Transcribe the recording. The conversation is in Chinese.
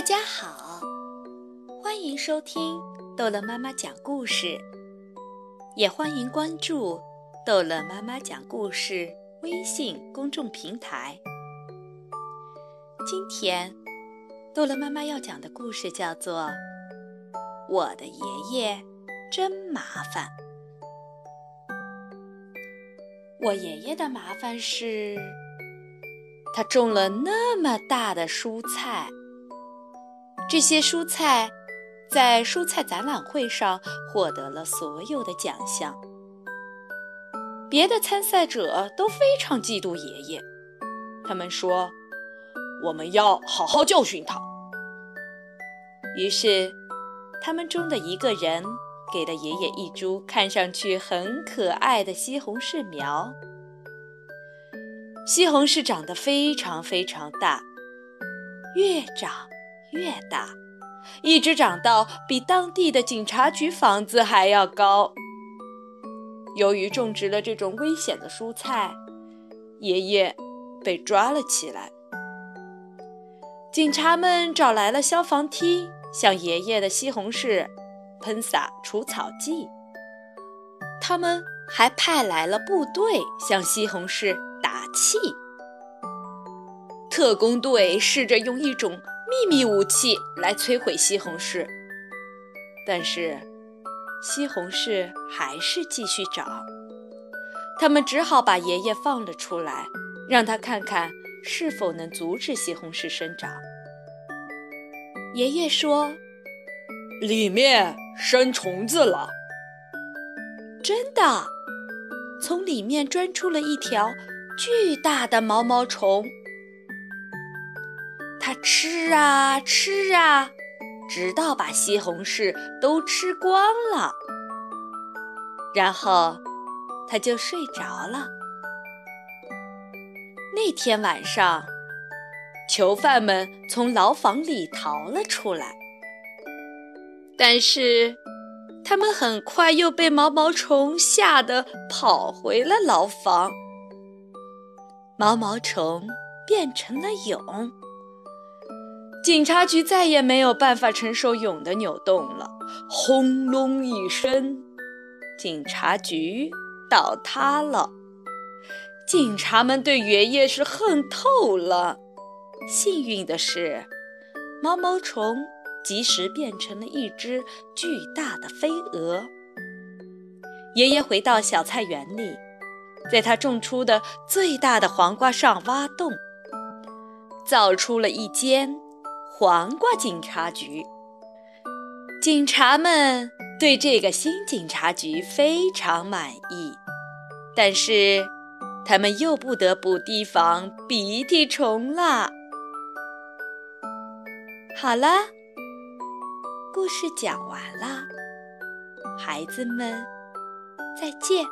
大家好，欢迎收听逗乐妈妈讲故事，也欢迎关注逗乐妈妈讲故事微信公众平台。今天，逗乐妈妈要讲的故事叫做《我的爷爷真麻烦》。我爷爷的麻烦是，他种了那么大的蔬菜。这些蔬菜在蔬菜展览会上获得了所有的奖项。别的参赛者都非常嫉妒爷爷，他们说：“我们要好好教训他。”于是，他们中的一个人给了爷爷一株看上去很可爱的西红柿苗。西红柿长得非常非常大，越长。越大，一直长到比当地的警察局房子还要高。由于种植了这种危险的蔬菜，爷爷被抓了起来。警察们找来了消防梯，向爷爷的西红柿喷洒除草剂。他们还派来了部队向西红柿打气。特工队试着用一种。秘密武器来摧毁西红柿，但是西红柿还是继续长。他们只好把爷爷放了出来，让他看看是否能阻止西红柿生长。爷爷说：“里面生虫子了。”真的，从里面钻出了一条巨大的毛毛虫。他吃啊吃啊，直到把西红柿都吃光了，然后他就睡着了。那天晚上，囚犯们从牢房里逃了出来，但是他们很快又被毛毛虫吓得跑回了牢房。毛毛虫变成了蛹。警察局再也没有办法承受蛹的扭动了，轰隆一声，警察局倒塌了。警察们对爷爷是恨透了。幸运的是，毛毛虫及时变成了一只巨大的飞蛾。爷爷回到小菜园里，在他种出的最大的黄瓜上挖洞，造出了一间。黄瓜警察局，警察们对这个新警察局非常满意，但是他们又不得不提防鼻涕虫了。好了，故事讲完了，孩子们再见。